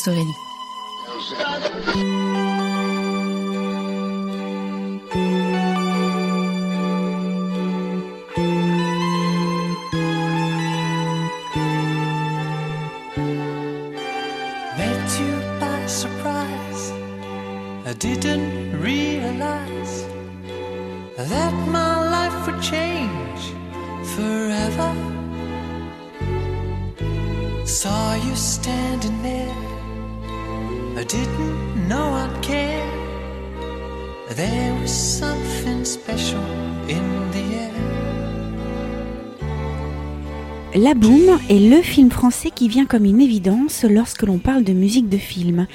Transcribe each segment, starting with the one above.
podcast Aurélie. I didn't realize that my life would change forever. Saw you standing there Caroline Pastorelli. La Boom est le film français qui vient comme une évidence lorsque l'on parle de musique de film.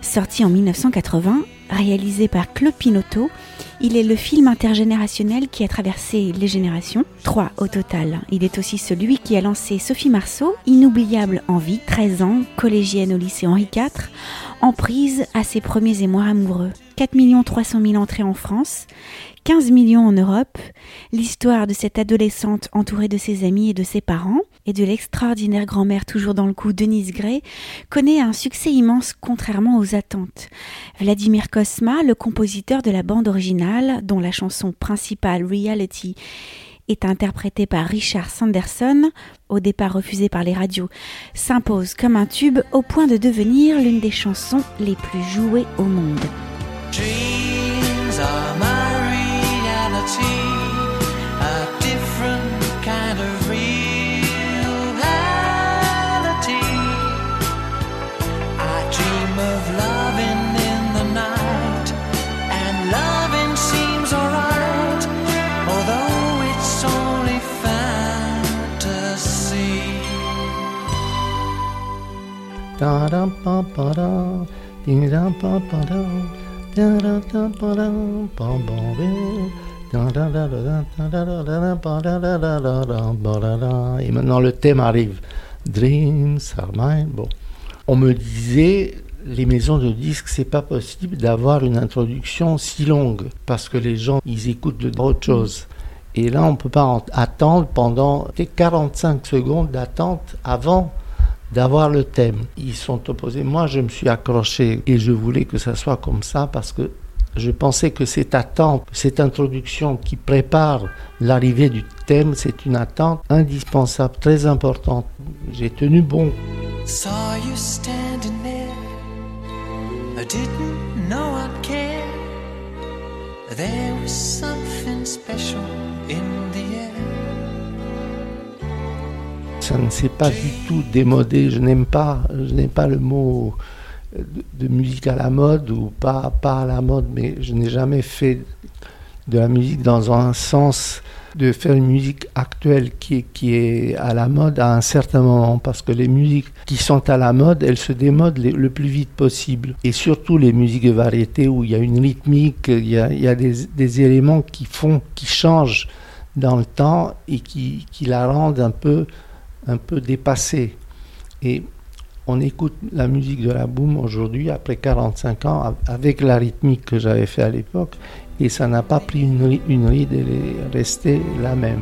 Sorti en 1980, réalisé par Claude Pinotto, il est le film intergénérationnel qui a traversé les générations, trois au total. Il est aussi celui qui a lancé Sophie Marceau, inoubliable en vie, 13 ans, collégienne au lycée Henri IV, en prise à ses premiers émois amoureux. 4 300 000 entrées en France, 15 millions en Europe, l'histoire de cette adolescente entourée de ses amis et de ses parents, et de l'extraordinaire grand-mère toujours dans le coup Denise Gray, connaît un succès immense contrairement aux attentes. Vladimir Kosma, le compositeur de la bande originale, dont la chanson principale Reality est interprétée par Richard Sanderson, au départ refusé par les radios, s'impose comme un tube au point de devenir l'une des chansons les plus jouées au monde. Et maintenant le thème arrive. Dreams are mine. Bon. On me disait, les maisons de disques, c'est pas possible d'avoir une introduction si longue parce que les gens, ils écoutent d'autres choses. Et là, on peut pas attendre pendant 45 secondes d'attente avant d'avoir le thème. Ils sont opposés. Moi, je me suis accroché et je voulais que ça soit comme ça parce que je pensais que cette attente, cette introduction qui prépare l'arrivée du thème, c'est une attente indispensable, très importante. J'ai tenu bon. There was something special in ça ne s'est pas du tout démodé. Je n'aime pas, je n'aime pas le mot de, musique à la mode ou pas, pas à la mode, mais je n'ai jamais fait de la musique dans un sens de faire une musique actuelle qui est, qui est à la mode à un certain moment, parce que les musiques qui sont à la mode, elles se démodent le, plus vite possible. Et surtout les musiques de variété où il y a une rythmique, il y a, il y a des, des, éléments qui font, qui changent dans le temps et qui, qui la rendent un peu un peu dépassé. Et on écoute la musique de la boom aujourd'hui, après 45 ans, avec la rythmique que j'avais fait à l'époque, et ça n'a pas pris une, une ride, elle est restée la même.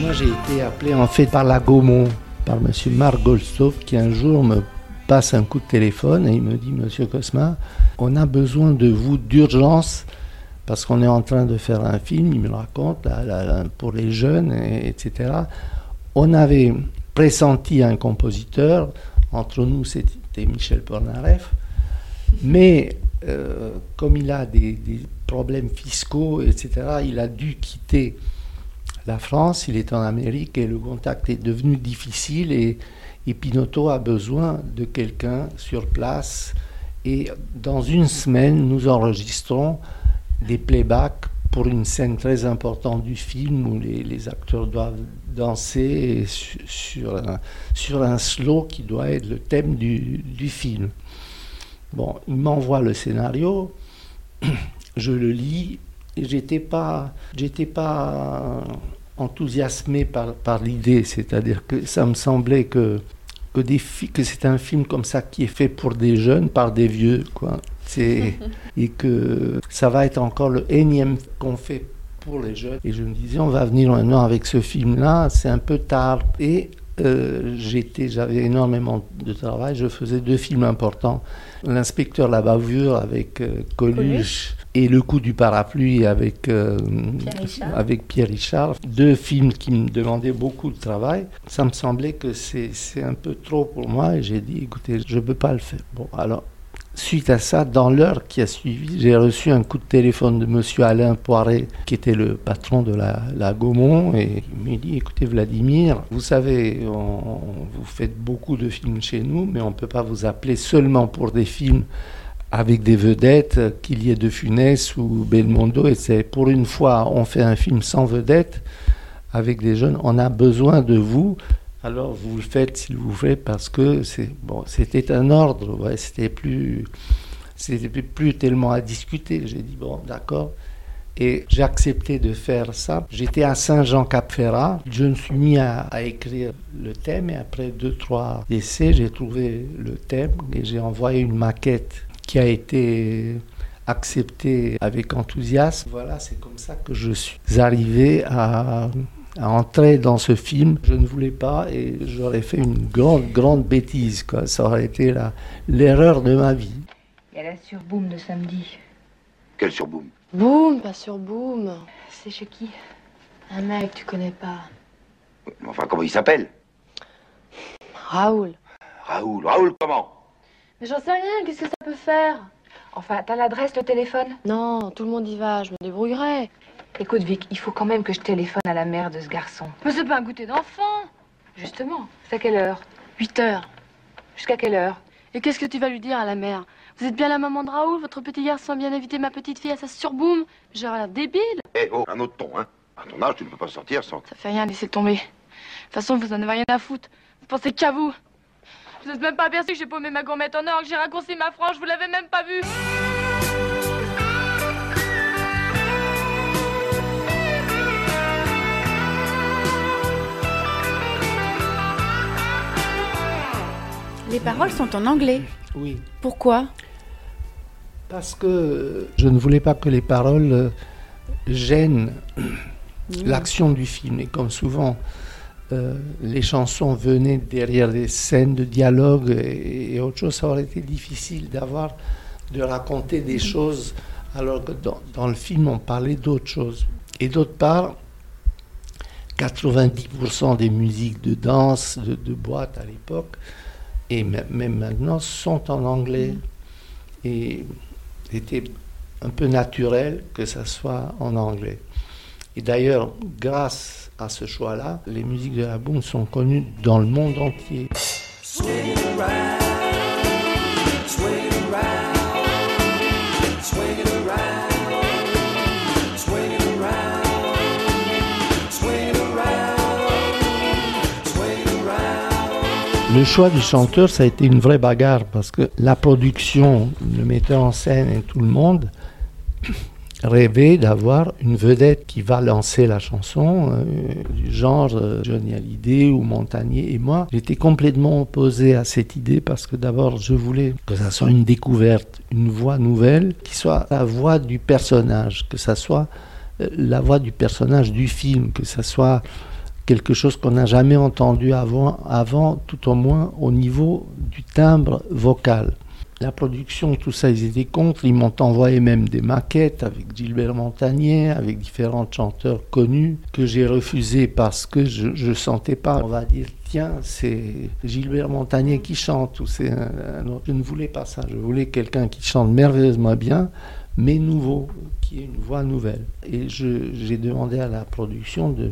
Moi, j'ai été appelé en fait par la Gaumont, par M. Marc Goldstoff, qui un jour me passe un coup de téléphone et il me dit Monsieur Cosma, on a besoin de vous d'urgence parce qu'on est en train de faire un film, il me le raconte, pour les jeunes, etc. On avait pressenti un compositeur, entre nous c'était Michel Pornareff, mais euh, comme il a des, problèmes fiscaux, etc., il a dû quitter la France, il est en Amérique et le contact est devenu difficile et, et Pinotto a besoin de quelqu'un sur place. Et dans une semaine, nous enregistrons des playbacks pour une scène très importante du film où les, acteurs doivent danser sur, un, sur un slow qui doit être le thème du, du film. Bon, il m'envoie le scénario, je le lis, et j'étais pas, j'étais pas enthousiasmé par, par l'idée, c'est-à-dire que ça me semblait que que, des que c'est un film comme ça qui est fait pour des jeunes par des vieux, quoi. C'est et que ça va être encore le énième qu'on fait pour les jeunes. Et je me disais, on va venir maintenant avec ce film-là, c'est un peu tard. Et euh, j'avais énormément de travail. Je faisais deux films importants L'inspecteur La Bavure avec euh, Coluche et Le coup du parapluie avec, euh, Pierre avec Pierre Richard. Deux films qui me demandaient beaucoup de travail. Ça me semblait que c'est un peu trop pour moi et j'ai dit écoutez, je ne peux pas le faire. Bon, alors Suite à ça, dans l'heure qui a suivi, j'ai reçu un coup de téléphone de monsieur Alain Poiret, qui était le patron de la, Gaumont, et il m'a dit Écoutez, Vladimir, vous savez, vous faites beaucoup de films chez nous, mais on ne peut pas vous appeler seulement pour des films avec des vedettes, qu'il y ait De Funès ou Belmondo, et c'est pour une fois, on fait un film sans vedette avec des jeunes, on a besoin de vous alors vous le faites s'il vous plaît parce que c'est bon, c'était un ordre, ouais, c'était plus c'était plus tellement à discuter. J'ai dit bon, d'accord. Et j'ai accepté de faire ça. J'étais à Saint-Jean-Cap-Ferrat. Je me suis mis à, écrire le thème et après deux, trois essais, j'ai trouvé le thème et j'ai envoyé une maquette qui a été acceptée avec enthousiasme. Voilà, c'est comme ça que je suis arrivé à à entrer dans ce film. Je ne voulais pas et j'aurais fait une grande, grande bêtise. Quoi. Ça aurait été l'erreur de ma vie. Il y a la surboom de samedi. Quelle surboom? Boom, pas surboom. C'est chez qui? Un mec, tu connais pas. Enfin, comment il s'appelle? Raoul. Raoul, Raoul comment? Mais j'en sais rien, qu'est-ce que ça peut faire? Enfin, t'as l'adresse, le téléphone? Non, tout le monde y va, je me débrouillerai. Écoute, Vic, il faut quand même que je téléphone à la mère de ce garçon. Mais c'est pas un goûter d'enfant Justement, c'est à quelle heure? 8 heures. Jusqu'à quelle heure? Et qu'est-ce que tu vas lui dire à la mère? Vous êtes bien la maman de Raoul Votre petit garçon a bien évité ma petite fille à sa surboom J'aurais l'air débile Eh oh, un autre ton, hein À ton âge, tu ne peux pas sortir sans... Ça fait rien, laissez tomber. De toute façon, vous en avez rien à foutre. Vous pensez qu'à vous. Vous n'êtes même pas aperçu que j'ai paumé ma gourmette en or, que j'ai raccourci ma frange, vous l'avez même pas vu Les paroles sont en anglais. Oui. Pourquoi? Parce que je ne voulais pas que les paroles euh, gênent mmh. l'action du film. Et comme souvent, euh, les chansons venaient derrière des scènes de dialogue et, autre chose, ça aurait été difficile d'avoir, de raconter des mmh. choses alors que dans, le film on parlait d'autres choses. Et d'autre part, 90% des musiques de danse, de, de boîte à l'époque, et même maintenant sont en anglais. Et c'était un peu naturel que ça soit en anglais. Et d'ailleurs, grâce à ce choix-là, les musiques de la boom sont connues dans le monde entier. Le choix du chanteur, ça a été une vraie bagarre parce que la production, le metteur en scène et tout le monde rêvait d'avoir une vedette qui va lancer la chanson, euh, du genre euh, Johnny Hallyday ou Montagnier. Et moi, j'étais complètement opposé à cette idée parce que d'abord, je voulais que ça soit une découverte, une voix nouvelle, qui soit la voix du personnage, que ça soit euh, la voix du personnage du film, que ça soit quelque chose qu'on n'a jamais entendu avant, avant, tout au moins au niveau du timbre vocal. La production, tout ça, ils étaient contre. Ils m'ont envoyé même des maquettes avec Gilbert Montagnier, avec différents chanteurs connus, que j'ai refusé parce que je ne sentais pas, on va dire, tiens, c'est Gilbert Montagnier qui chante. Ou c'est Je ne voulais pas ça. Je voulais quelqu'un qui chante merveilleusement bien, mais nouveau, qui ait une voix nouvelle. Et j'ai demandé à la production de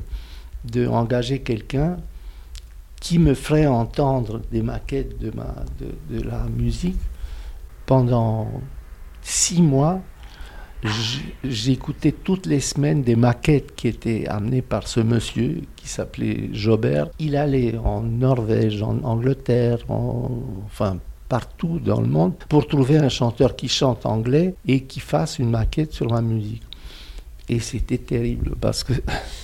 de engager quelqu'un qui me ferait entendre des maquettes de, ma, de, de la musique pendant six mois. J'écoutais toutes les semaines des maquettes qui étaient amenées par ce monsieur qui s'appelait Jobert. Il allait en Norvège, en Angleterre, enfin partout dans le monde pour trouver un chanteur qui chante anglais et qui fasse une maquette sur ma musique. Et c'était terrible parce que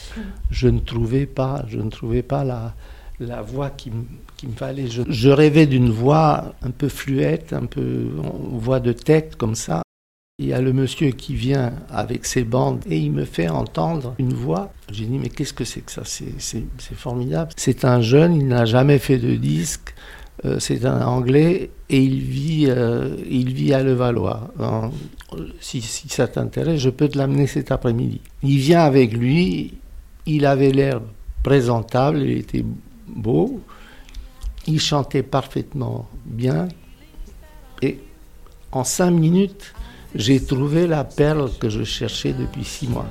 je ne trouvais pas, je ne trouvais pas la, la voix qui, me fallait. Je, rêvais d'une voix un peu fluette, un peu voix de tête comme ça. Il y a le monsieur qui vient avec ses bandes et il me fait entendre une voix. J'ai dit mais qu'est-ce que c'est que ça? C'est formidable. C'est un jeune, il n'a jamais fait de disque. Euh, c'est un Anglais et il vit, euh, il vit à Levallois. si, si ça t'intéresse, je peux te l'amener cet après-midi. Il vient avec lui, il avait l'air présentable, il était beau, il chantait parfaitement bien, et en cinq minutes, j'ai trouvé la perle que je cherchais depuis six mois.